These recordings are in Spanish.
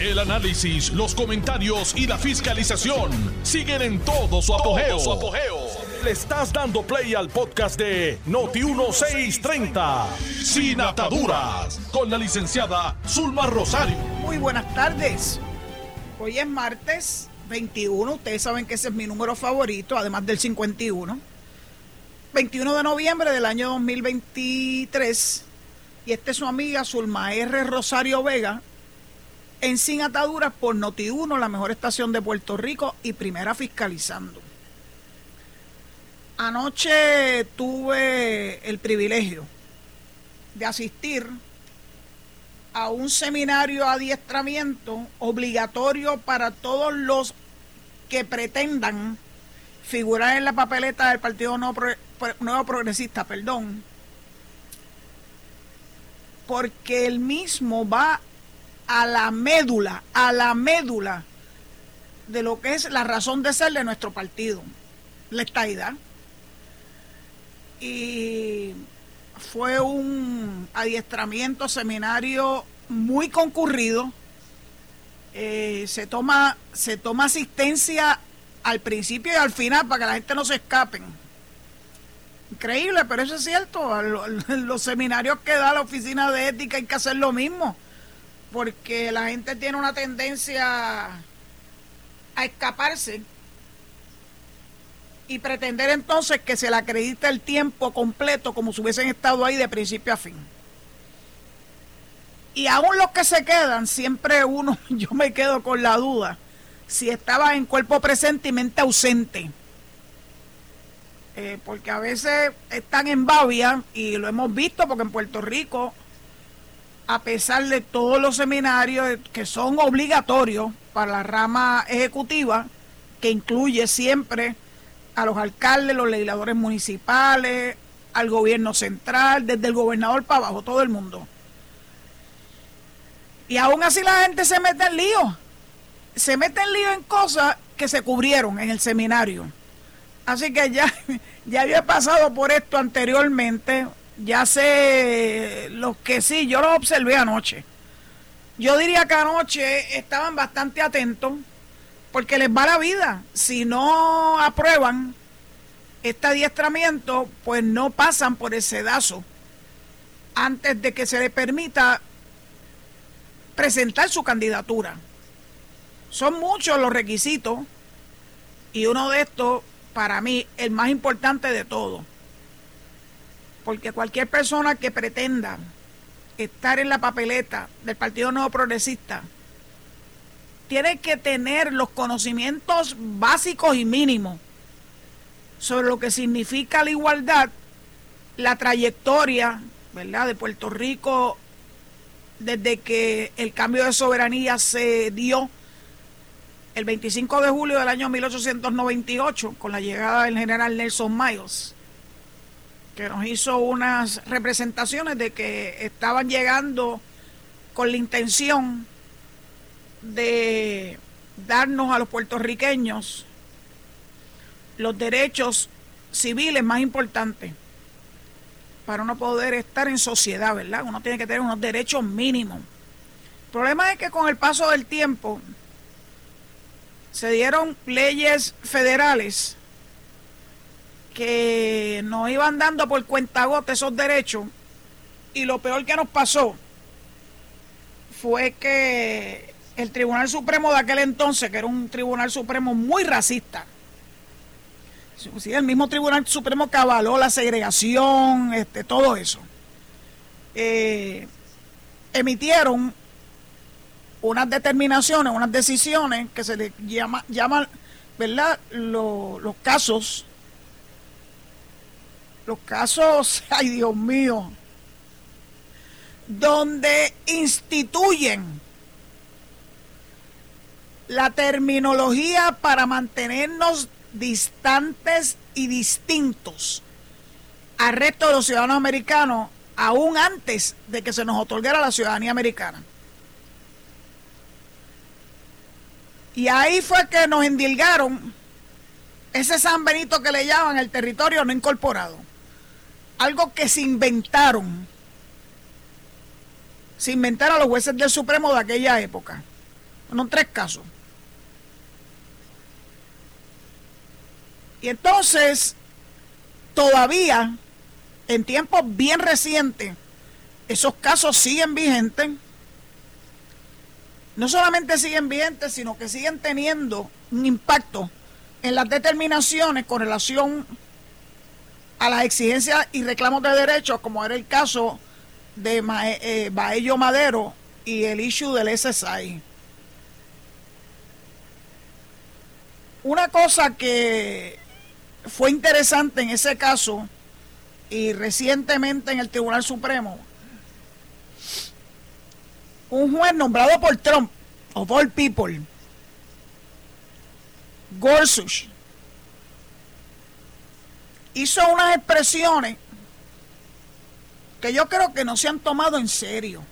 El análisis, los comentarios y la fiscalización siguen en todo su apogeo. Le estás dando play al podcast de Noti1630, Sin Ataduras, con la licenciada Zulma Rosario. Muy buenas tardes. Hoy es martes 21. Ustedes saben que ese es mi número favorito, además del 51. 21 de noviembre del año 2023. Y esta es su amiga Zulma R. Rosario Vega en Sin Ataduras por Noti1, la mejor estación de Puerto Rico y primera fiscalizando. Anoche tuve el privilegio de asistir a un seminario adiestramiento obligatorio para todos los que pretendan figurar en la papeleta del Partido Nuevo, Progresista, perdón, porque el mismo va a la médula, a la médula de lo que es la razón de ser de nuestro partido, la estaidad. Y fue un adiestramiento, seminario muy concurrido. Eh, se, toma, se toma asistencia al principio y al final para que la gente no se escapen. Increíble, pero eso es cierto. Los seminarios que da la oficina de ética hay que hacer lo mismo porque la gente tiene una tendencia a escaparse y pretender entonces que se le acredite el tiempo completo como si hubiesen estado ahí de principio a fin. Y aún los que se quedan, siempre uno, yo me quedo con la duda, si estaba en cuerpo presente y mente ausente. Eh, porque a veces están en Bavia, y lo hemos visto porque en Puerto Rico a pesar de todos los seminarios que son obligatorios para la rama ejecutiva, que incluye siempre a los alcaldes, los legisladores municipales, al gobierno central, desde el gobernador para abajo, todo el mundo. Y aún así la gente se mete en lío. Se mete en lío en cosas que se cubrieron en el seminario. Así que ya, ya había pasado por esto anteriormente ya sé los que sí, yo los observé anoche. Yo diría que anoche estaban bastante atentos porque les va la vida. Si no aprueban este adiestramiento, pues no pasan por el sedazo antes de que se les permita presentar su candidatura. Son muchos los requisitos y uno de estos, para mí, el más importante de todos porque cualquier persona que pretenda estar en la papeleta del Partido Nuevo Progresista tiene que tener los conocimientos básicos y mínimos sobre lo que significa la igualdad, la trayectoria, ¿verdad?, de Puerto Rico desde que el cambio de soberanía se dio el 25 de julio del año 1898 con la llegada del general Nelson Miles que nos hizo unas representaciones de que estaban llegando con la intención de darnos a los puertorriqueños los derechos civiles más importantes para uno poder estar en sociedad, ¿verdad? Uno tiene que tener unos derechos mínimos. El problema es que con el paso del tiempo se dieron leyes federales que nos iban dando por cuentagote esos derechos y lo peor que nos pasó fue que el Tribunal Supremo de aquel entonces, que era un Tribunal Supremo muy racista, sí, el mismo Tribunal Supremo que avaló la segregación, este, todo eso, eh, emitieron unas determinaciones, unas decisiones que se le llama, llaman, ¿verdad? los casos los casos, ay Dios mío, donde instituyen la terminología para mantenernos distantes y distintos al resto de los ciudadanos americanos, aún antes de que se nos otorgara la ciudadanía americana. Y ahí fue que nos endilgaron ese San Benito que le llaman el territorio no incorporado algo que se inventaron. Se inventaron los jueces del Supremo de aquella época. Fueron tres casos. Y entonces, todavía, en tiempos bien recientes, esos casos siguen vigentes. No solamente siguen vigentes, sino que siguen teniendo un impacto en las determinaciones con relación las exigencias y reclamos de derechos, como era el caso de eh, Baello Madero y el issue del SSI. Una cosa que fue interesante en ese caso y recientemente en el Tribunal Supremo, un juez nombrado por Trump, of all people, Gorsuch, hizo unas expresiones que yo creo que no se han tomado en serio.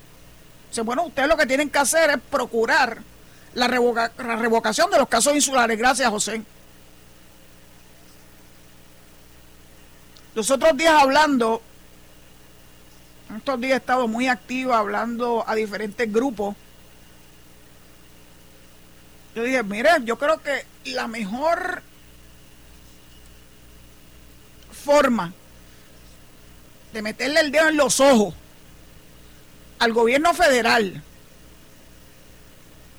Bueno, ustedes lo que tienen que hacer es procurar la, la revocación de los casos insulares. Gracias, José. Los otros días hablando, estos días he estado muy activo hablando a diferentes grupos. Yo dije, mire, yo creo que la mejor forma de meterle el dedo en los ojos al gobierno federal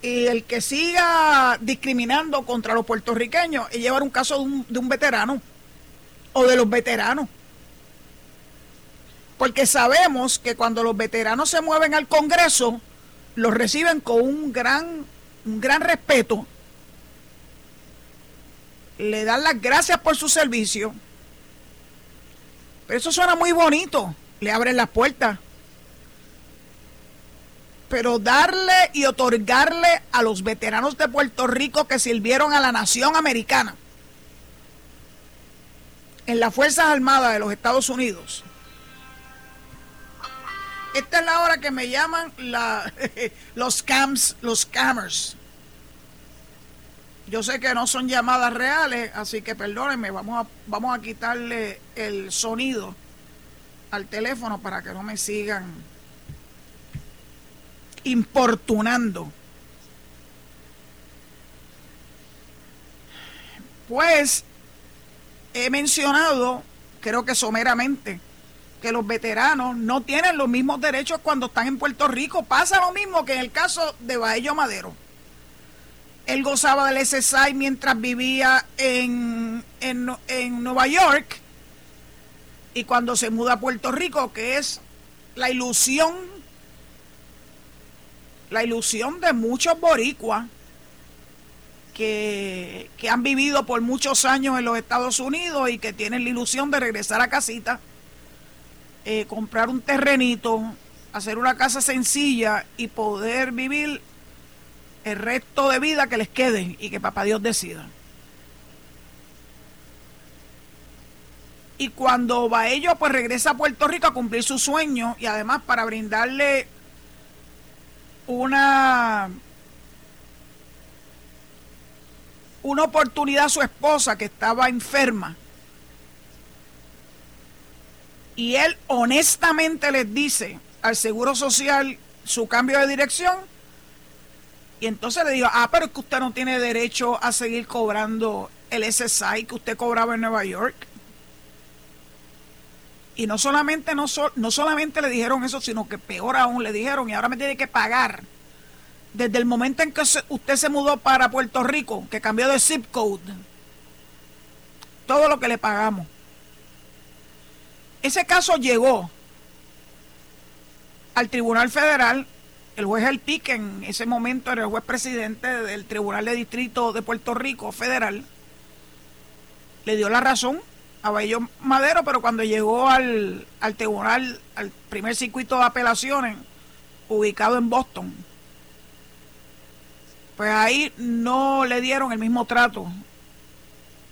y el que siga discriminando contra los puertorriqueños es llevar un caso de un, de un veterano o de los veteranos. Porque sabemos que cuando los veteranos se mueven al Congreso, los reciben con un gran, un gran respeto, le dan las gracias por su servicio, pero eso suena muy bonito, le abren las puertas. Pero darle y otorgarle a los veteranos de Puerto Rico que sirvieron a la nación americana en las Fuerzas Armadas de los Estados Unidos. Esta es la hora que me llaman la, los scams, los scammers. Yo sé que no son llamadas reales, así que perdónenme, vamos a, vamos a quitarle el sonido al teléfono para que no me sigan importunando. Pues he mencionado, creo que someramente, que los veteranos no tienen los mismos derechos cuando están en Puerto Rico. Pasa lo mismo que en el caso de Baello Madero. Él gozaba del SSI mientras vivía en, en, Nueva York. Y cuando se muda a Puerto Rico, que es la ilusión, la ilusión de muchos boricuas que, han vivido por muchos años en los Estados Unidos y que tienen la ilusión de regresar a casita, eh, comprar un terrenito, hacer una casa sencilla y poder vivir el resto de vida que les quede y que papá Dios decida. Y cuando va ello, pues regresa a Puerto Rico a cumplir su sueño y además para brindarle una una oportunidad a su esposa que estaba enferma. Y él honestamente les dice al Seguro Social su cambio de dirección. Y entonces le digo, ah, pero es que usted no tiene derecho a seguir cobrando el SSI que usted cobraba en Nueva York. Y no solamente, no, no solamente le dijeron eso, sino que peor aún le dijeron, y ahora me tiene que pagar desde el momento en que usted se mudó para Puerto Rico, que cambió de zip code, todo lo que le pagamos. Ese caso llegó al Tribunal Federal, el juez Pique en ese momento era el juez presidente del Tribunal de Distrito de Puerto Rico Federal, le dio la razón a Bayo Madero, pero cuando llegó al, al tribunal, al primer circuito de apelaciones, ubicado en Boston, pues ahí no le dieron el mismo trato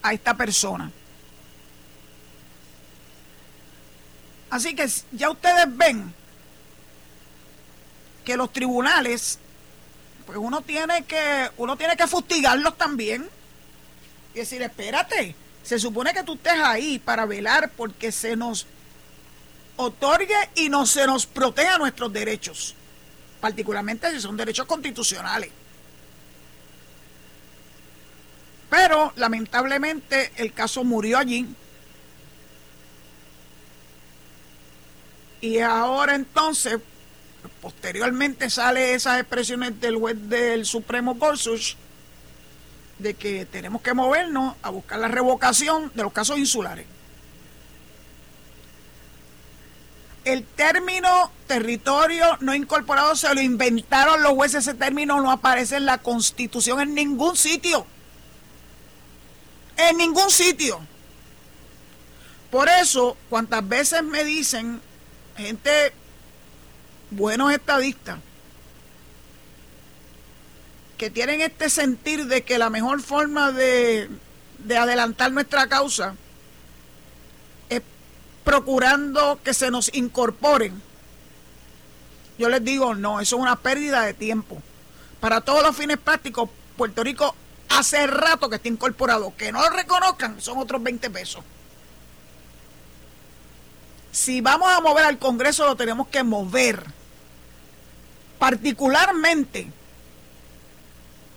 a esta persona. Así que ya ustedes ven que los tribunales, pues uno tiene que, uno tiene que fustigarlos también. Y decir, espérate, se supone que tú estés ahí para velar porque se nos otorgue y no se nos proteja nuestros derechos, particularmente si son derechos constitucionales. Pero lamentablemente el caso murió allí. Y ahora entonces, posteriormente sale esas expresiones del juez del Supremo Gorsuch de que tenemos que movernos a buscar la revocación de los casos insulares. El término territorio no incorporado se lo inventaron los jueces, ese término no aparece en la constitución en ningún sitio. En ningún sitio. Por eso, cuantas veces me dicen, gente, buenos estadistas, que tienen este sentir de que la mejor forma de, de adelantar nuestra causa es procurando que se nos incorporen. Yo les digo, no, eso es una pérdida de tiempo. Para todos los fines prácticos, Puerto Rico hace rato que está incorporado. Que no lo reconozcan, son otros 20 pesos. Si vamos a mover al Congreso, lo tenemos que mover. Particularmente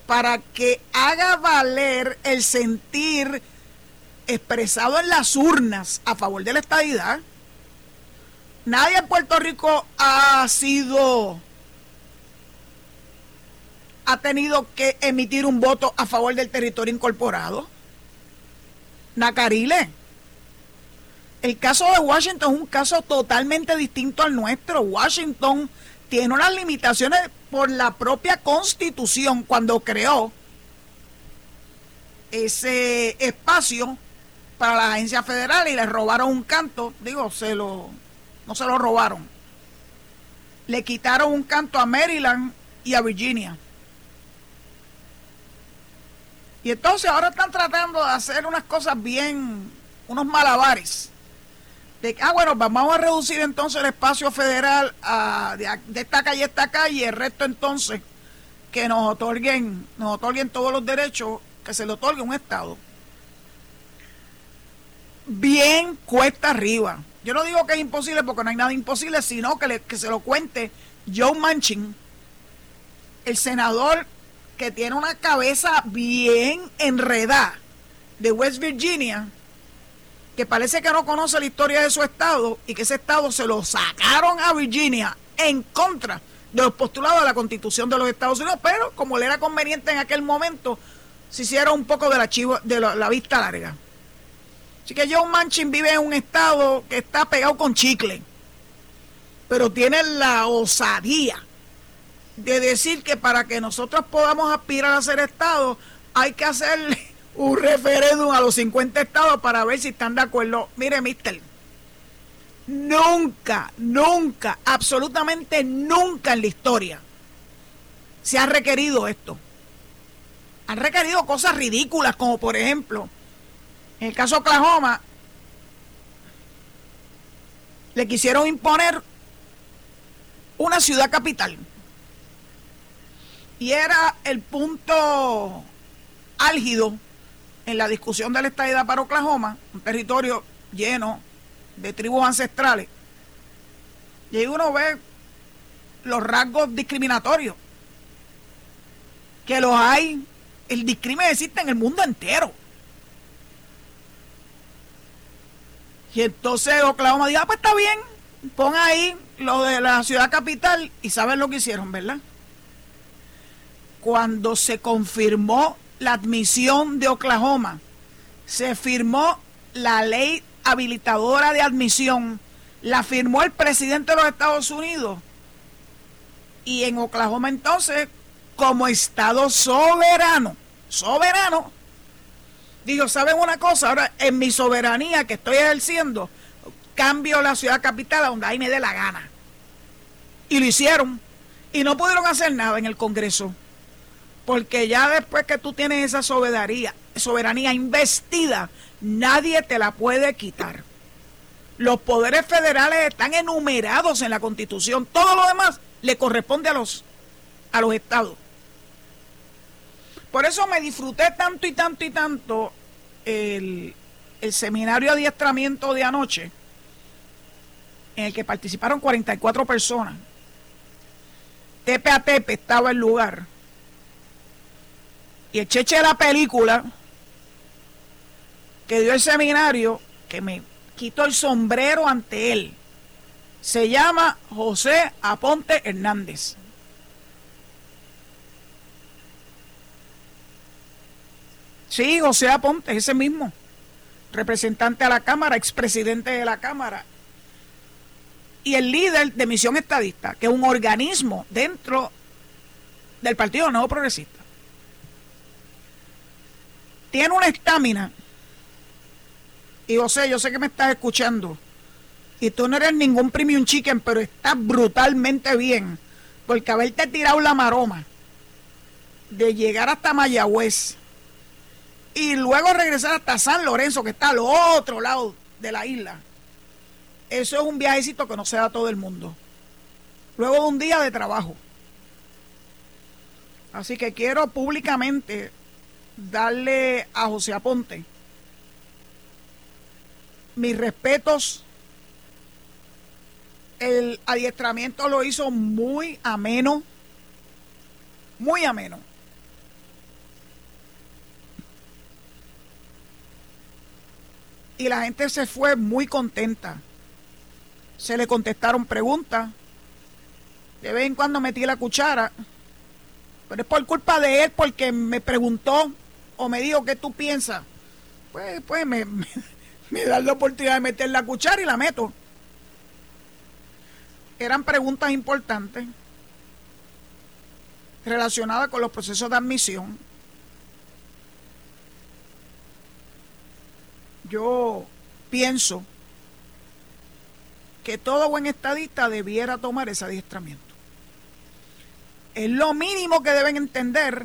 para que haga valer el sentir expresado en las urnas a favor de la estadidad. Nadie en Puerto Rico ha sido ha tenido que emitir un voto a favor del territorio incorporado. Nacarile. El caso de Washington es un caso totalmente distinto al nuestro. Washington tiene unas limitaciones por la propia constitución cuando creó ese espacio para la agencia federal y le robaron un canto, digo, se lo, no se lo robaron, le quitaron un canto a Maryland y a Virginia. Y entonces ahora están tratando de hacer unas cosas bien, unos malabares. De, ah, bueno, vamos a reducir entonces el espacio federal a, de, esta calle a esta calle, el resto entonces que nos otorguen, nos otorguen todos los derechos que se le otorgue un Estado. Bien cuesta arriba. Yo no digo que es imposible porque no hay nada imposible, sino que, que se lo cuente Joe Manchin, el senador que tiene una cabeza bien enredada de West Virginia, que parece que no conoce la historia de su estado y que ese estado se lo sacaron a Virginia en contra de los postulados de la constitución de los Estados Unidos, pero como le era conveniente en aquel momento, se hicieron un poco de la, de la, vista larga. Así que John Manchin vive en un estado que está pegado con chicle, pero tiene la osadía de decir que para que nosotros podamos aspirar a ser Estado hay que hacerle un referéndum a los 50 estados para ver si están de acuerdo. Mire, mister, nunca, nunca, absolutamente nunca en la historia se ha requerido esto. Han requerido cosas ridículas, como por ejemplo, en el caso de Oklahoma, le quisieron imponer una ciudad capital y era el punto álgido en la discusión de la estadidad para Oklahoma, un territorio lleno de tribus ancestrales. Y ahí uno ve los rasgos discriminatorios, que los hay, el discrimen existe en el mundo entero. Y entonces Oklahoma dijo, ah, pues está bien, pon ahí lo de la ciudad capital y saben lo que hicieron, ¿verdad? cuando se confirmó la admisión de Oklahoma, se firmó la ley habilitadora de admisión, la firmó el presidente de los Estados Unidos. Y en Oklahoma entonces, como Estado soberano, soberano, digo, ¿saben una cosa? Ahora, en mi soberanía que estoy ejerciendo, cambio la ciudad capital a donde ahí me dé la gana. Y lo hicieron. Y no pudieron hacer nada en el Congreso. Porque ya después que tú tienes esa soberanía, soberanía investida, nadie te la puede quitar. Los poderes federales están enumerados en la Constitución. Todo lo demás le corresponde a los, a los estados. Por eso me disfruté tanto y tanto y tanto el, el seminario de adiestramiento de anoche, en el que participaron 44 personas. Tepe a tepe estaba el lugar y el cheche de la película que dio el seminario, que me quito el sombrero ante él. Se llama José Aponte Hernández. Sí, José Aponte, ese mismo. Representante a la Cámara, expresidente de la Cámara. Y el líder de Misión Estadista, que es un organismo dentro del Partido Nuevo Progresista. Tiene una estamina. Y José, yo sé que me estás escuchando. Y tú no eres ningún premium chicken, pero estás brutalmente bien. Porque haberte tirado la maroma de llegar hasta Mayagüez y luego regresar hasta San Lorenzo, que está al otro lado de la isla. Eso es un viajecito que no se da a todo el mundo. Luego de un día de trabajo. Así que quiero públicamente darle a José Aponte mis respetos. El adiestramiento lo hizo muy ameno, muy ameno. Y la gente se fue muy contenta. Se le contestaron preguntas. De vez en cuando metí la cuchara. Pero es por culpa de él porque me preguntó o me dijo qué tú piensas. Pues, pues me, me, la oportunidad de meter la cuchara y la meto. Eran preguntas importantes relacionadas con los procesos de admisión. Yo pienso que todo buen estadista debiera tomar ese adiestramiento. Es lo mínimo que deben entender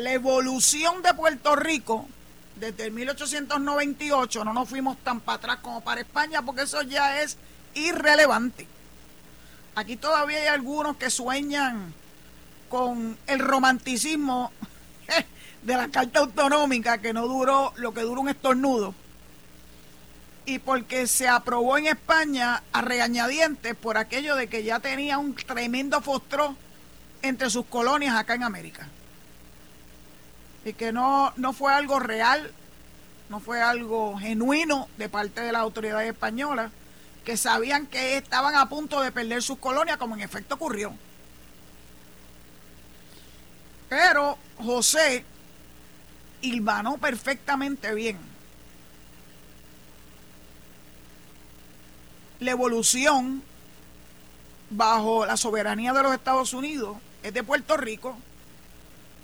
la evolución de Puerto Rico desde el 1898. No nos fuimos tan para atrás como para España porque eso ya es irrelevante. Aquí todavía hay algunos que sueñan con el romanticismo de la Carta Autonómica que no duró lo que duró un estornudo y porque se aprobó en España a regañadientes por aquello de que ya tenía un tremendo fostró entre sus colonias acá en América. Y que no, no fue algo real, no fue algo genuino de parte de las autoridades españolas, que sabían que estaban a punto de perder sus colonias, como en efecto ocurrió. Pero José hilvanó perfectamente bien la evolución bajo la soberanía de los Estados Unidos es de Puerto Rico,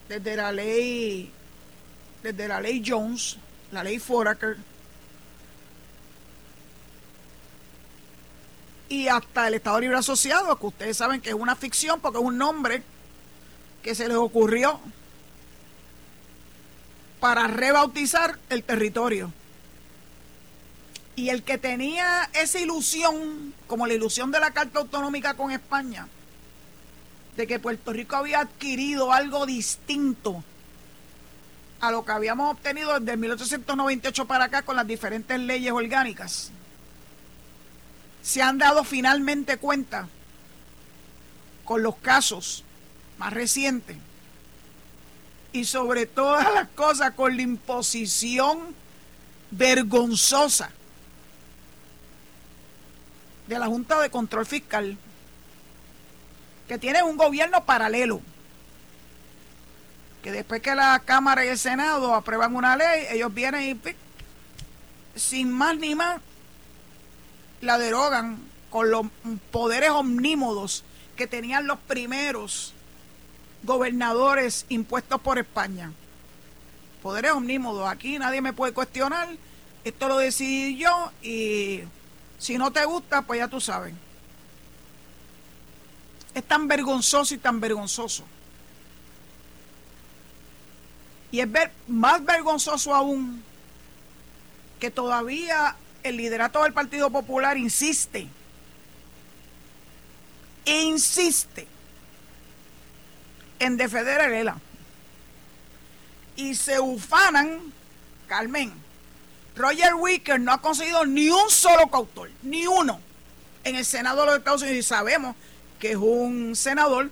desde la ley, desde la ley Jones, la ley Foraker, y hasta el Estado Libre Asociado, que ustedes saben que es una ficción porque es un nombre que se les ocurrió para rebautizar el territorio. Y el que tenía esa ilusión, como la ilusión de la Carta Autonómica con España, de que Puerto Rico había adquirido algo distinto a lo que habíamos obtenido desde 1898 para acá con las diferentes leyes orgánicas, se han dado finalmente cuenta con los casos más recientes y sobre todas las cosas con la imposición vergonzosa de la Junta de Control Fiscal, que tiene un gobierno paralelo, que después que la Cámara y el Senado aprueban una ley, ellos vienen y sin más ni más la derogan con los poderes omnímodos que tenían los primeros gobernadores impuestos por España. Poderes omnímodos, aquí nadie me puede cuestionar, esto lo decidí yo y si no te gusta, pues ya tú sabes. Es tan vergonzoso y tan vergonzoso. Y es ver, más vergonzoso aún que todavía el liderato del Partido Popular insiste, insiste en defender a ELA. Y se ufanan, Carmen, Roger Wicker no ha conseguido ni un solo coautor, ni uno, en el Senado de los Estados Unidos. Y sabemos que es un senador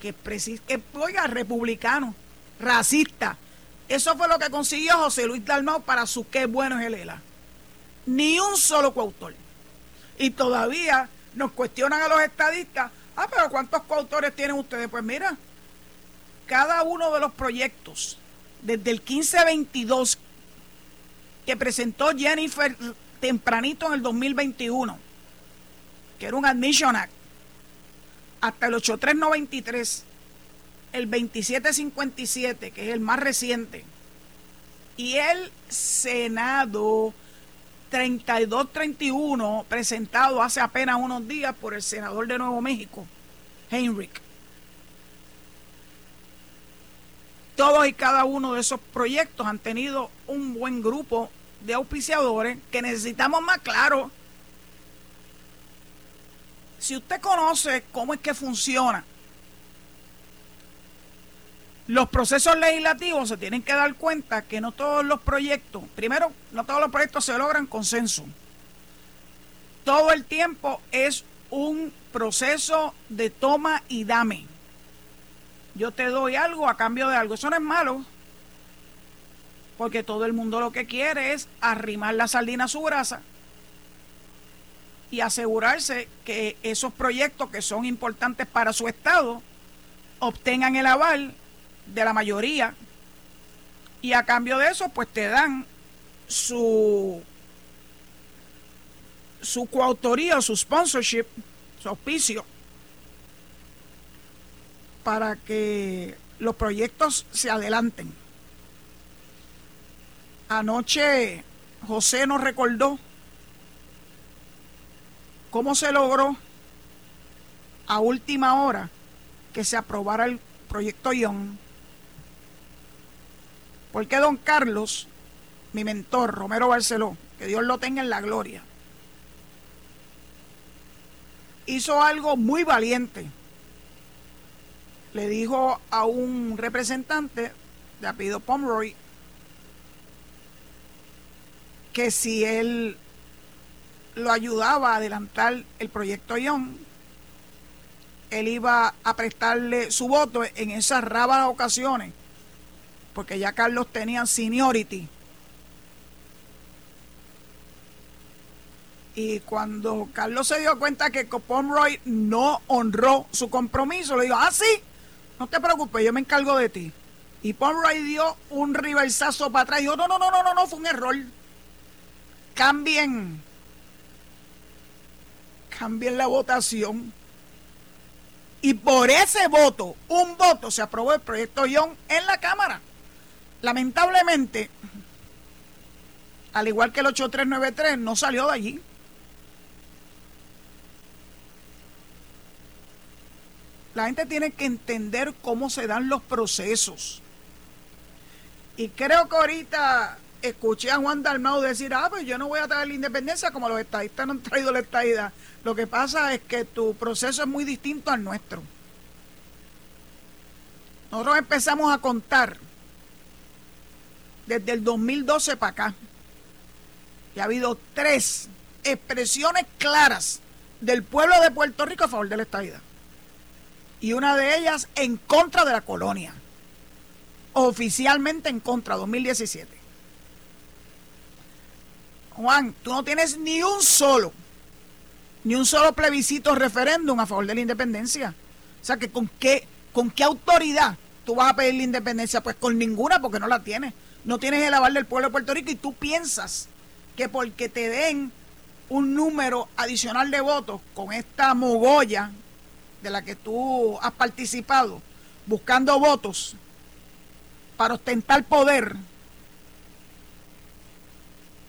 que, que oiga, republicano, racista, Eso fue lo que consiguió José Luis Dalmau para su qué bueno es el ELA. Ni un solo coautor. Y todavía nos cuestionan a los estadistas, ah, pero ¿cuántos coautores tienen ustedes? Pues mira, cada uno de los proyectos, desde el 1522 que presentó Jennifer tempranito en el 2021, que era un Admission Act, hasta el 8393, el 2757, que es el más reciente, y el Senado 3231, presentado hace apenas unos días por el senador de Nuevo México, Heinrich. Todos y cada uno de esos proyectos han tenido un buen grupo de auspiciadores que necesitamos más claro. Si usted conoce cómo es que funciona los procesos legislativos, se tienen que dar cuenta que no todos los proyectos, primero, no todos los proyectos se logran consenso. Todo el tiempo es un proceso de toma y dame yo te doy algo a cambio de algo. Eso no es malo, porque todo el mundo lo que quiere es arrimar la sardina a su grasa y asegurarse que esos proyectos que son importantes para su estado obtengan el aval de la mayoría y a cambio de eso pues te dan su su coautoría o su sponsorship, su auspicio para que los proyectos se adelanten. Anoche José nos recordó cómo se logró a última hora que se aprobara el proyecto ION. Porque don Carlos, mi mentor, Romero Barceló, que Dios lo tenga en la gloria, hizo algo muy valiente le dijo a un representante de apellido Pomeroy que si él lo ayudaba a adelantar el proyecto Ion, él iba a prestarle su voto en esas raras ocasiones, porque ya Carlos tenía seniority. Y cuando Carlos se dio cuenta que Pomeroy no honró su compromiso, le dijo, ah, sí, no te preocupes, yo me encargo de ti. Y Pomeroy dio un riversazo para atrás y dijo, no, no, no, no, no, no, fue un error. Cambien, cambien la votación. Y por ese voto, un voto, se aprobó el proyecto Young en la Cámara. Lamentablemente, al igual que el 8393, no salió de allí. La gente tiene que entender cómo se dan los procesos. Y creo que ahorita escuché a Juan Dalmau decir, ah, pues yo no voy a traer la independencia como los estadistas no han traído la estadidad. Lo que pasa es que tu proceso es muy distinto al nuestro. Nosotros empezamos a contar desde el 2012 para acá. Y ha habido tres expresiones claras del pueblo de Puerto Rico a favor de la estadidad y una de ellas en contra de la colonia. Oficialmente en contra, 2017. Juan, tú no tienes ni un solo, ni un solo plebiscito referéndum a favor de la independencia. O sea que con qué, con qué autoridad tú vas a pedir la independencia? Pues con ninguna, porque no la tienes. No tienes el aval del pueblo de Puerto Rico y tú piensas que porque te den un número adicional de votos con esta mogolla de la que tú has participado buscando votos para ostentar poder,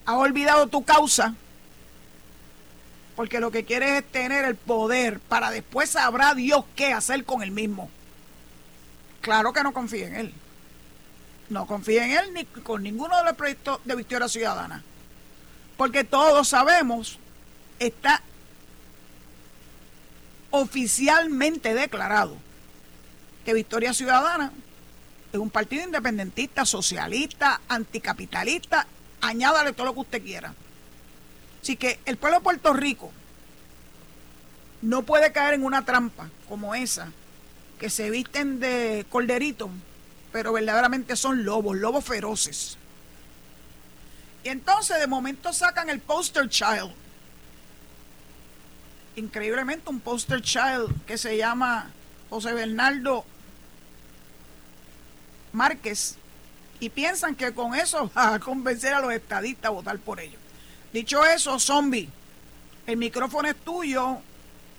has olvidado tu causa porque lo que quieres es tener el poder para después sabrá Dios qué hacer con el mismo. Claro que no confía en él. No confía en él ni con ninguno de los proyectos de Victoria Ciudadana. Porque todos sabemos, está oficialmente declarado que Victoria Ciudadana es un partido independentista, socialista, anticapitalista, añádale todo lo que usted quiera. Así que el pueblo de Puerto Rico no puede caer en una trampa como esa, que se visten de corderito, pero verdaderamente son lobos, lobos feroces. Y entonces de momento sacan el poster child. Increíblemente un poster child que se llama José Bernardo Márquez. Y piensan que con eso va a convencer a los estadistas a votar por ellos. Dicho eso, zombie, el micrófono es tuyo.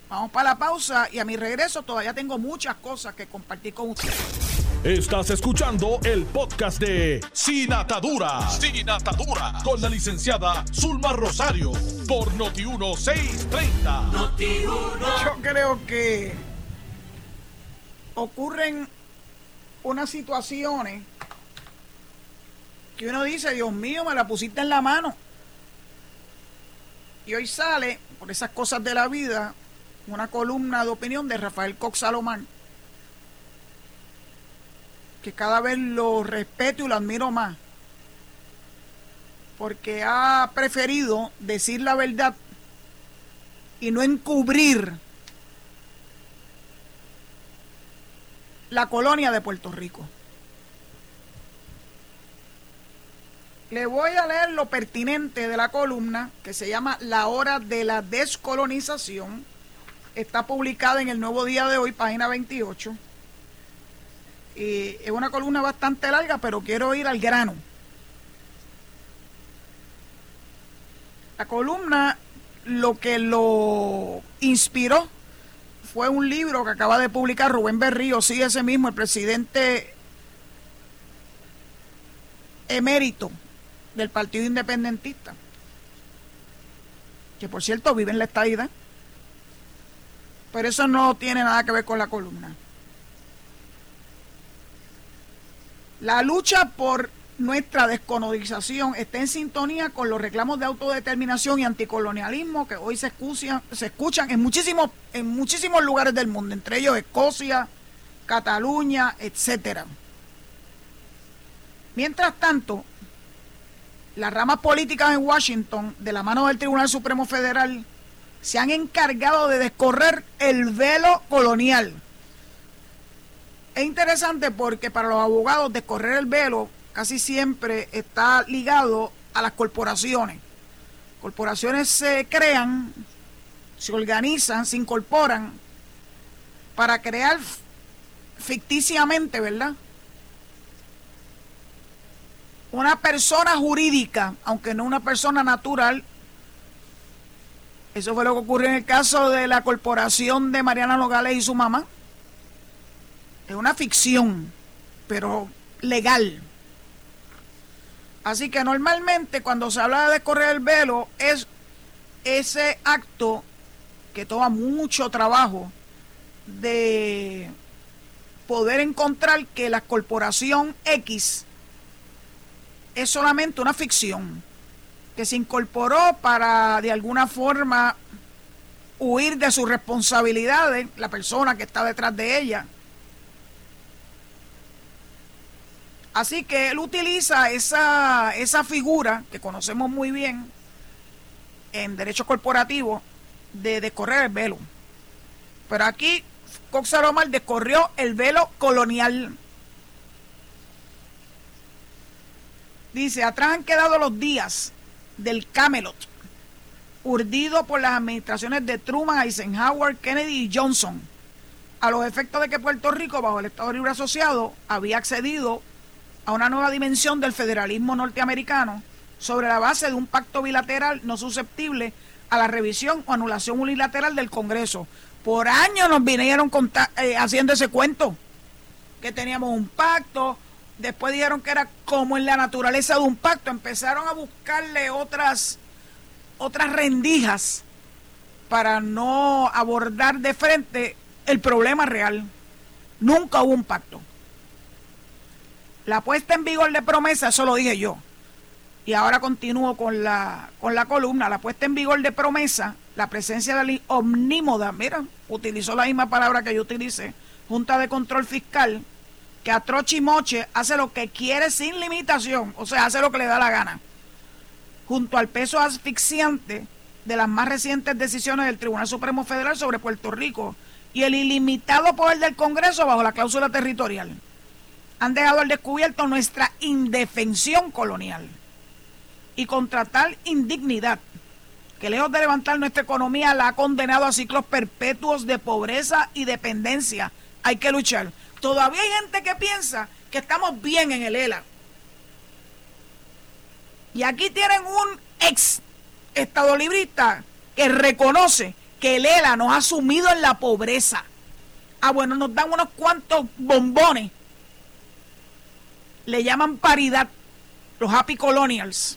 Vamos para la pausa y a mi regreso todavía tengo muchas cosas que compartir con ustedes. Estás escuchando el podcast de Sin Atadura. Sin Atadura. Con la licenciada Zulma Rosario. Por Noti1630. Noti Yo creo que ocurren unas situaciones que uno dice, Dios mío, me la pusiste en la mano. Y hoy sale, por esas cosas de la vida, una columna de opinión de Rafael Cox Salomán que cada vez lo respeto y lo admiro más, porque ha preferido decir la verdad y no encubrir la colonia de Puerto Rico. Le voy a leer lo pertinente de la columna que se llama La hora de la descolonización. Está publicada en el Nuevo Día de hoy, página 28 es una columna bastante larga, pero quiero ir al grano. La columna lo que lo inspiró fue un libro que acaba de publicar Rubén Berrío, sí, ese mismo, el presidente emérito del Partido Independentista, que por cierto vive en la estadía, pero eso no tiene nada que ver con la columna. La lucha por nuestra descolonización está en sintonía con los reclamos de autodeterminación y anticolonialismo que hoy se escuchan, se escuchan en, muchísimos, en muchísimos lugares del mundo, entre ellos Escocia, Cataluña, etcétera. Mientras tanto, las ramas políticas en Washington, de la mano del Tribunal Supremo Federal, se han encargado de descorrer el velo colonial es interesante porque para los abogados descorrer el velo casi siempre está ligado a las corporaciones. Corporaciones se crean, se organizan, se incorporan para crear ficticiamente, ¿verdad? Una persona jurídica, aunque no una persona natural. Eso fue lo que ocurrió en el caso de la corporación de Mariana Nogales y su mamá es una ficción, pero legal. Así que normalmente cuando se habla de correr el velo es ese acto que toma mucho trabajo de poder encontrar que la corporación X es solamente una ficción que se incorporó para de alguna forma huir de sus responsabilidades, la persona que está detrás de ella Así que él utiliza esa, esa figura que conocemos muy bien en derecho corporativo de descorrer el velo. Pero aquí Cox Aromar descorrió el velo colonial. Dice, atrás han quedado los días del Camelot, urdido por las administraciones de Truman, Eisenhower, Kennedy y Johnson, a los efectos de que Puerto Rico, bajo el Estado Libre Asociado, había accedido a una nueva dimensión del federalismo norteamericano sobre la base de un pacto bilateral no susceptible a la revisión o anulación unilateral del Congreso. Por años nos vinieron eh, haciendo ese cuento, que teníamos un pacto, después dijeron que era como en la naturaleza de un pacto, empezaron a buscarle otras, otras rendijas para no abordar de frente el problema real. Nunca hubo un pacto. La puesta en vigor de promesa, eso lo dije yo. Y ahora continúo con la, con la columna. La puesta en vigor de promesa, la presencia de la omnímoda, mira, utilizó la misma palabra que yo utilicé, Junta de Control Fiscal, que a troche y moche hace lo que quiere sin limitación, o sea, hace lo que le da la gana. Junto al peso asfixiante de las más recientes decisiones del Tribunal Supremo Federal sobre Puerto Rico y el ilimitado poder del Congreso bajo la cláusula territorial han dejado al descubierto nuestra indefensión colonial y contra tal indignidad que lejos de levantar nuestra economía la ha condenado a ciclos perpetuos de pobreza y dependencia. Hay que luchar. Todavía hay gente que piensa que estamos bien en el ELA. Y aquí tienen un ex estado librista que reconoce que el ELA nos ha sumido en la pobreza. Ah, bueno, nos dan unos cuantos bombones. Le llaman paridad, los happy colonials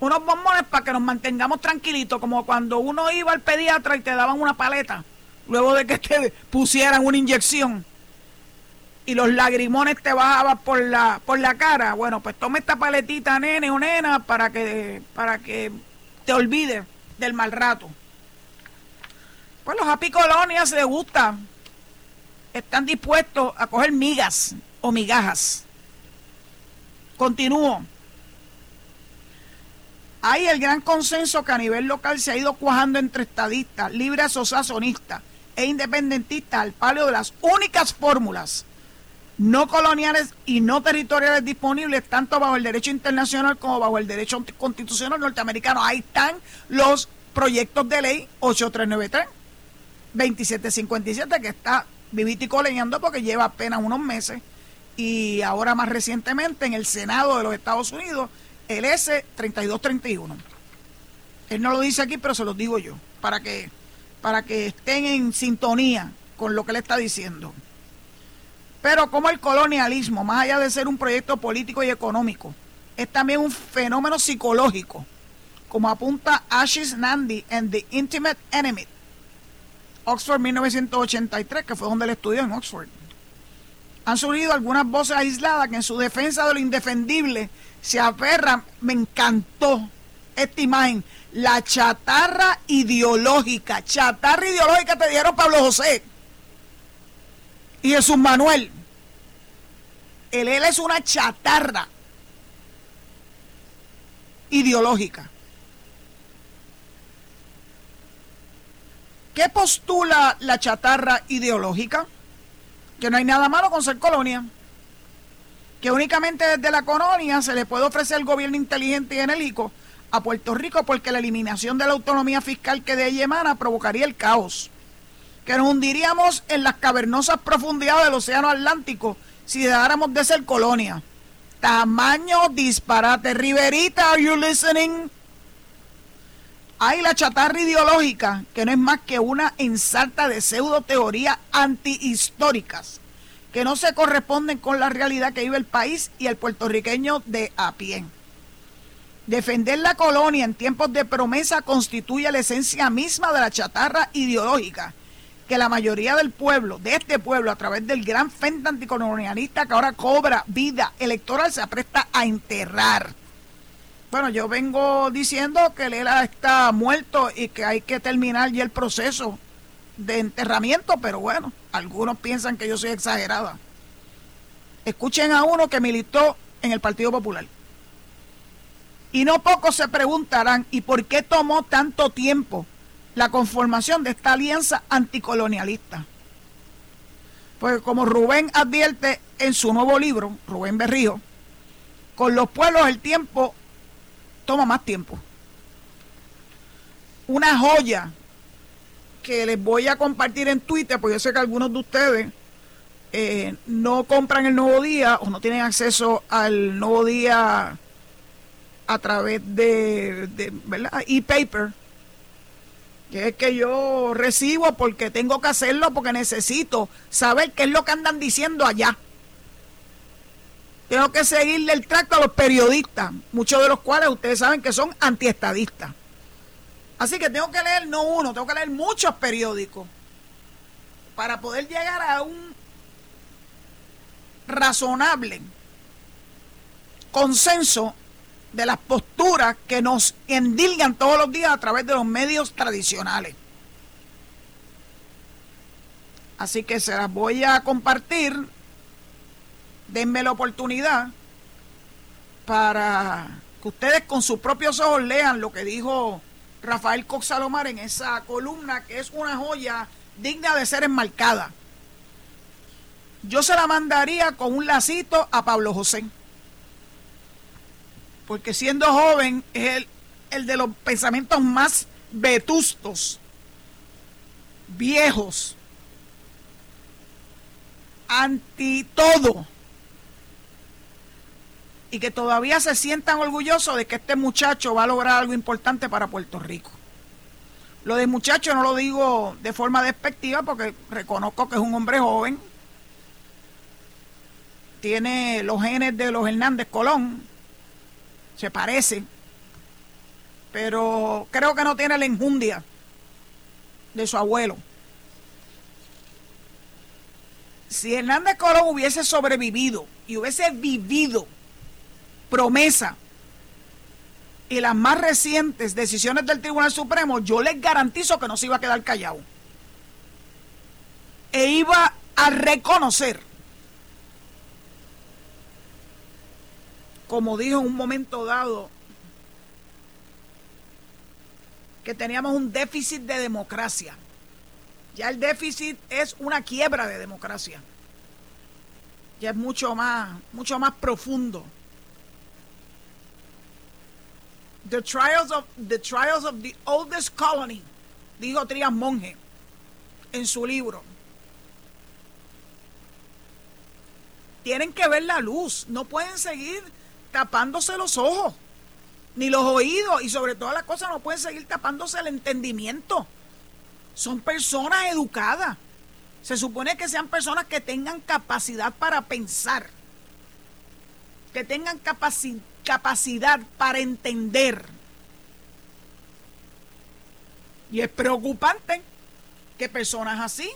unos bombones para que nos mantengamos tranquilitos, como cuando uno iba al pediatra y te daban una paleta, luego de que te pusieran una inyección y los lagrimones te bajaban por la, por la cara. Bueno, pues tome esta paletita, nene o nena, para que, para que te olvides del mal rato. Pues los Happy Colonias les gusta. Están dispuestos a coger migas o migajas. Continúo. Hay el gran consenso que a nivel local se ha ido cuajando entre estadistas, libres o sazonistas e independentistas al palio de las únicas fórmulas no coloniales y no territoriales disponibles tanto bajo el derecho internacional como bajo el derecho constitucional norteamericano. Ahí están los proyectos de ley 8393, 2757 que está vivito y coleñando porque lleva apenas unos meses y ahora más recientemente en el Senado de los Estados Unidos el S3231. Él no lo dice aquí, pero se lo digo yo, para que, para que estén en sintonía con lo que le está diciendo. Pero como el colonialismo, más allá de ser un proyecto político y económico, es también un fenómeno psicológico, como apunta Ashish Nandi en The Intimate Enemy, Oxford 1983, que fue donde él estudió en Oxford. Han surgido algunas voces aisladas que en su defensa de lo indefendible se aferra, me encantó esta imagen, la chatarra ideológica, chatarra ideológica te dieron Pablo José y Jesús Manuel. Él, él es una chatarra ideológica. ¿Qué postula la chatarra ideológica? Que no hay nada malo con ser colonia que únicamente desde la colonia se le puede ofrecer el gobierno inteligente y enérgico a Puerto Rico porque la eliminación de la autonomía fiscal que de ella emana provocaría el caos, que nos hundiríamos en las cavernosas profundidades del Océano Atlántico si dejáramos de ser colonia. Tamaño disparate. Riverita, are you listening? Hay la chatarra ideológica, que no es más que una ensarta de pseudo teorías antihistóricas que no se corresponden con la realidad que vive el país y el puertorriqueño de a pie. Defender la colonia en tiempos de promesa constituye la esencia misma de la chatarra ideológica que la mayoría del pueblo, de este pueblo, a través del gran frente anticolonialista que ahora cobra vida electoral, se apresta a enterrar. Bueno, yo vengo diciendo que Lela está muerto y que hay que terminar ya el proceso de enterramiento, pero bueno, algunos piensan que yo soy exagerada. Escuchen a uno que militó en el Partido Popular. Y no pocos se preguntarán, ¿y por qué tomó tanto tiempo la conformación de esta alianza anticolonialista? Pues como Rubén advierte en su nuevo libro, Rubén Berrío, con los pueblos el tiempo toma más tiempo. Una joya que les voy a compartir en Twitter, porque yo sé que algunos de ustedes eh, no compran el nuevo día o no tienen acceso al nuevo día a través de, de ¿verdad? e-paper, que es que yo recibo porque tengo que hacerlo, porque necesito saber qué es lo que andan diciendo allá. Tengo que seguirle el tracto a los periodistas, muchos de los cuales ustedes saben que son antiestadistas. Así que tengo que leer no uno, tengo que leer muchos periódicos para poder llegar a un razonable consenso de las posturas que nos endilgan todos los días a través de los medios tradicionales. Así que se las voy a compartir. Denme la oportunidad para que ustedes con sus propios ojos lean lo que dijo Rafael Cox Salomar en esa columna que es una joya digna de ser enmarcada. yo se la mandaría con un lacito a Pablo José. Porque siendo joven es el, el de los pensamientos más vetustos, viejos, anti todo. Y que todavía se sientan orgullosos de que este muchacho va a lograr algo importante para Puerto Rico. Lo de muchacho no lo digo de forma despectiva porque reconozco que es un hombre joven. Tiene los genes de los Hernández Colón. Se parece. Pero creo que no tiene la enjundia de su abuelo. Si Hernández Colón hubiese sobrevivido y hubiese vivido promesa y las más recientes decisiones del Tribunal Supremo, yo les garantizo que no se iba a quedar callado. E iba a reconocer, como dijo en un momento dado, que teníamos un déficit de democracia. Ya el déficit es una quiebra de democracia. Ya es mucho más, mucho más profundo. The Trials of the Trials of the Oldest Colony, dijo Trias Monge en su libro. Tienen que ver la luz, no pueden seguir tapándose los ojos, ni los oídos, y sobre todas las cosas no pueden seguir tapándose el entendimiento. Son personas educadas. Se supone que sean personas que tengan capacidad para pensar, que tengan capacidad capacidad para entender. Y es preocupante que personas así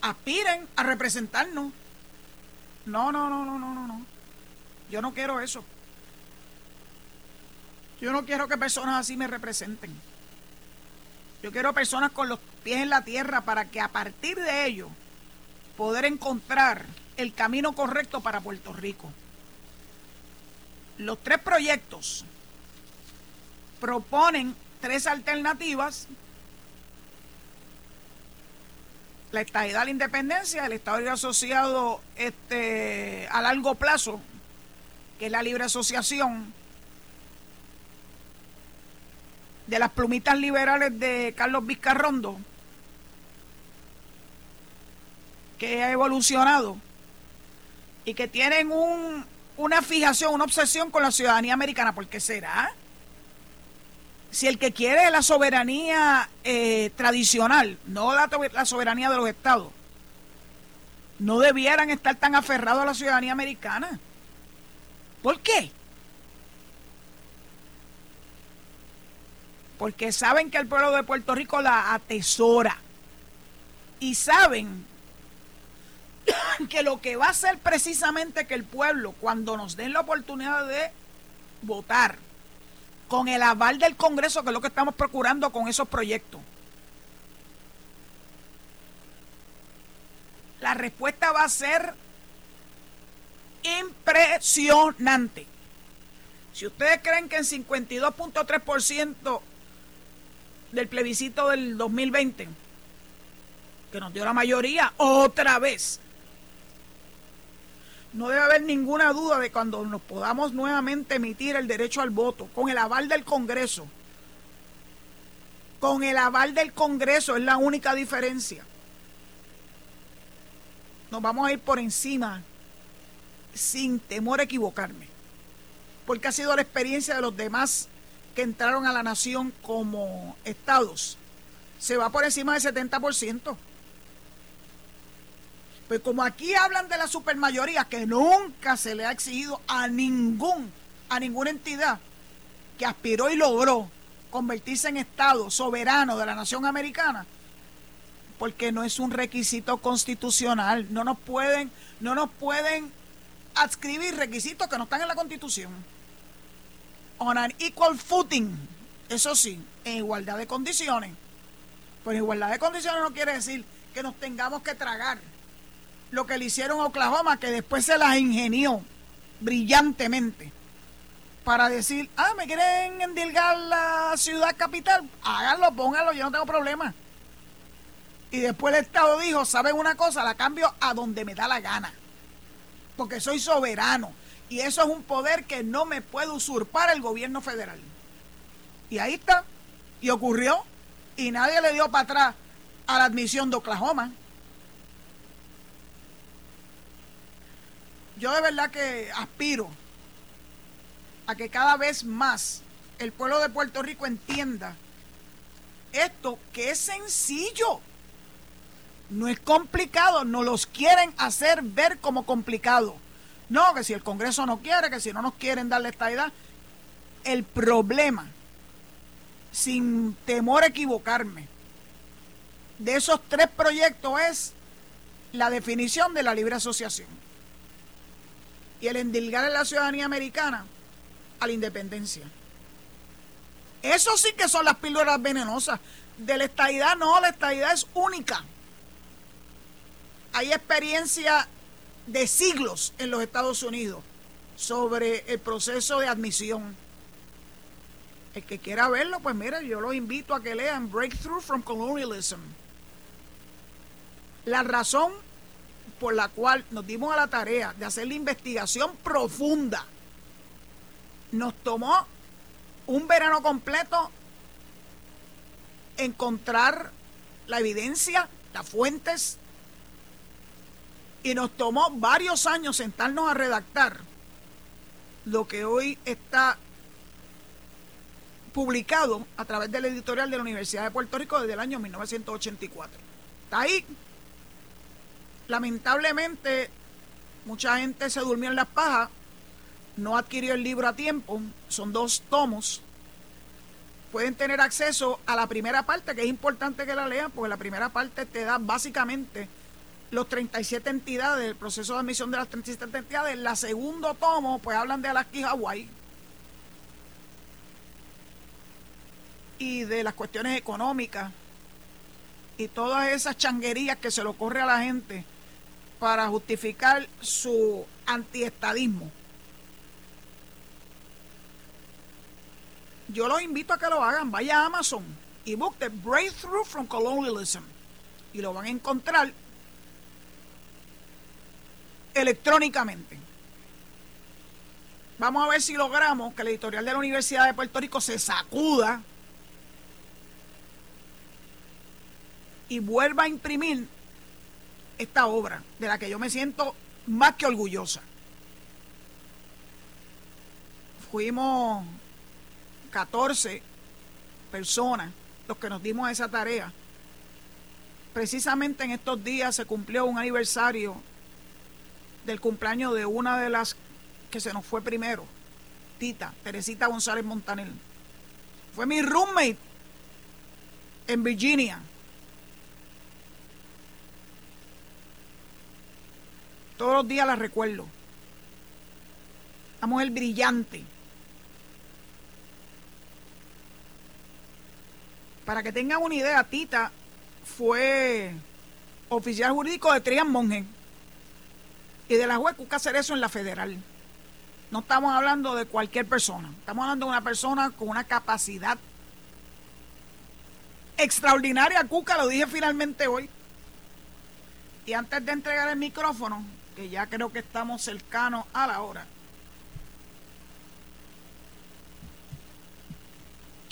aspiren a representarnos. No, no, no, no, no, no, no. Yo no quiero eso. Yo no quiero que personas así me representen. Yo quiero personas con los pies en la tierra para que a partir de ello poder encontrar el camino correcto para Puerto Rico los tres proyectos proponen tres alternativas. La estadidad a la independencia, el Estado libre asociado este, a largo plazo, que es la libre asociación de las plumitas liberales de Carlos Vizcarrondo, que ha evolucionado y que tienen un una fijación, una obsesión con la ciudadanía americana. ¿Por qué será? Si el que quiere la soberanía eh, tradicional, no la, la soberanía de los estados, no debieran estar tan aferrados a la ciudadanía americana. ¿Por qué? Porque saben que el pueblo de Puerto Rico la atesora. Y saben que lo que va a hacer precisamente que el pueblo, cuando nos den la oportunidad de votar, con el aval del Congreso, que es lo que estamos procurando con esos proyectos, la respuesta va a ser impresionante. Si ustedes creen que en 52.3% del plebiscito del 2020, que nos dio la mayoría, otra vez, no debe haber ninguna duda de cuando nos podamos nuevamente emitir el derecho al voto, con el aval del Congreso. Con el aval del Congreso es la única diferencia. Nos vamos a ir por encima sin temor a equivocarme. Porque ha sido la experiencia de los demás que entraron a la nación como estados. Se va por encima del 70%. Pues como aquí hablan de la supermayoría que nunca se le ha exigido a ningún, a ninguna entidad que aspiró y logró convertirse en Estado soberano de la nación americana, porque no es un requisito constitucional. No nos pueden, no nos pueden adscribir requisitos que no están en la Constitución. On an equal footing, eso sí, en igualdad de condiciones. Pues igualdad de condiciones no quiere decir que nos tengamos que tragar lo que le hicieron a Oklahoma, que después se las ingenió brillantemente para decir, ah, me quieren endilgar la ciudad capital, háganlo, pónganlo, yo no tengo problema. Y después el Estado dijo, ¿saben una cosa? La cambio a donde me da la gana. porque soy soberano. Y eso es un poder que no me puede usurpar el gobierno federal. Y ahí está. Y ocurrió. Y nadie le dio para atrás a la admisión de Oklahoma. Yo de verdad que aspiro a que cada vez más el pueblo de Puerto Rico entienda esto que es sencillo. No es complicado, no los quieren hacer ver como complicado. No, que si el Congreso no quiere, que si no nos quieren darle esta edad. El problema, sin temor a equivocarme, de esos tres proyectos es la definición de la libre asociación y el endilgar a la ciudadanía americana a la independencia. Eso sí que son las píldoras venenosas. De la estadidad no, la estadidad es única. Hay experiencia de siglos en los Estados Unidos sobre el proceso de admisión. El que quiera verlo, pues mire, yo los invito a que lean Breakthrough from Colonialism. La razón por la cual nos dimos a la tarea de hacer la investigación profunda nos tomó un verano completo encontrar la evidencia, las fuentes, y nos tomó varios años sentarnos a redactar lo que hoy está publicado a través del editorial de la Universidad de Puerto Rico desde el año 1984. Está ahí. Lamentablemente, mucha gente se durmió en las pajas no adquirió el libro a tiempo, son dos tomos, pueden tener acceso a la primera parte, que es importante que la lean, porque la primera parte te da básicamente los 37 entidades, el proceso de admisión de las 37 entidades. La segundo tomo, pues hablan de Alaska y Hawái. Y de las cuestiones económicas y todas esas changuerías que se le ocurre a la gente para justificar su antiestadismo. yo los invito a que lo hagan. Vaya a Amazon y busque Breakthrough from Colonialism. Y lo van a encontrar electrónicamente. Vamos a ver si logramos que la editorial de la Universidad de Puerto Rico se sacuda y vuelva a imprimir esta obra, de la que yo me siento más que orgullosa. Fuimos 14 personas los que nos dimos esa tarea. Precisamente en estos días se cumplió un aniversario del cumpleaños de una de las que se nos fue primero, Tita, Teresita González Montanel. Fue mi roommate en Virginia. Todos los días la recuerdo. Una mujer brillante Para que tengan una idea, Tita fue oficial jurídico de Trian Monge y de la juez Cuca Cerezo en la federal. No estamos hablando de cualquier persona, estamos hablando de una persona con una capacidad extraordinaria. Cuca, lo dije finalmente hoy. Y antes de entregar el micrófono, que ya creo que estamos cercanos a la hora,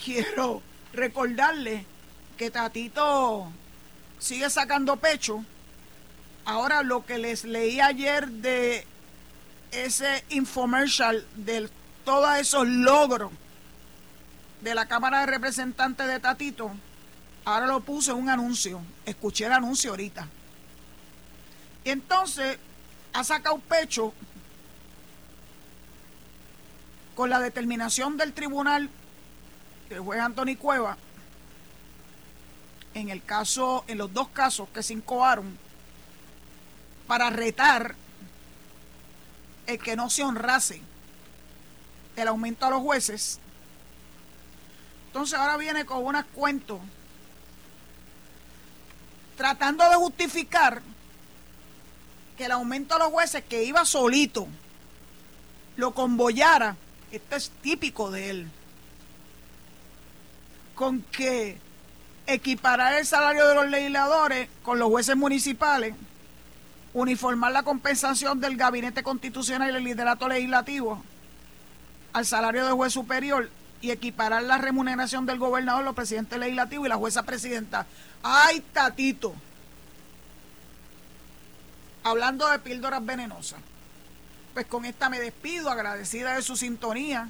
quiero recordarle que Tatito sigue sacando pecho. Ahora lo que les leí ayer de ese infomercial de todos esos logros de la Cámara de Representantes de Tatito, ahora lo puse un anuncio. Escuché el anuncio ahorita. Y entonces ha sacado pecho con la determinación del tribunal el juez Anthony Cueva, en el caso, en los dos casos que se incoaron, para retar el que no se honrase el aumento a los jueces. Entonces ahora viene con unas cuentos tratando de justificar que el aumento a los jueces que iba solito lo convoyara. Esto es típico de él con que equiparar el salario de los legisladores con los jueces municipales uniformar la compensación del gabinete constitucional y el liderato legislativo al salario de juez superior y equiparar la remuneración del gobernador, los presidentes legislativos y la jueza presidenta. ¡Ay, tatito! Hablando de píldoras venenosas. Pues con esta me despido, agradecida de su sintonía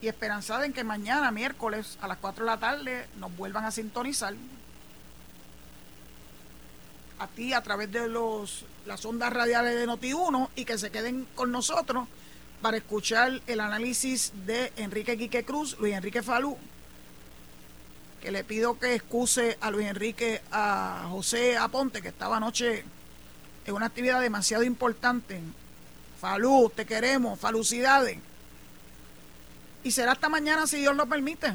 y esperanzada en que mañana, miércoles, a las 4 de la tarde, nos vuelvan a sintonizar. A ti a través de los, las ondas radiales de Noti1 y que se queden con nosotros para escuchar el análisis de Enrique Quique Cruz, Luis Enrique Falú, que le pido que excuse a Luis Enrique, a José Aponte, que estaba anoche en una actividad demasiado importante. Falú, te queremos, falucidades. Y será hasta mañana si Dios lo permite.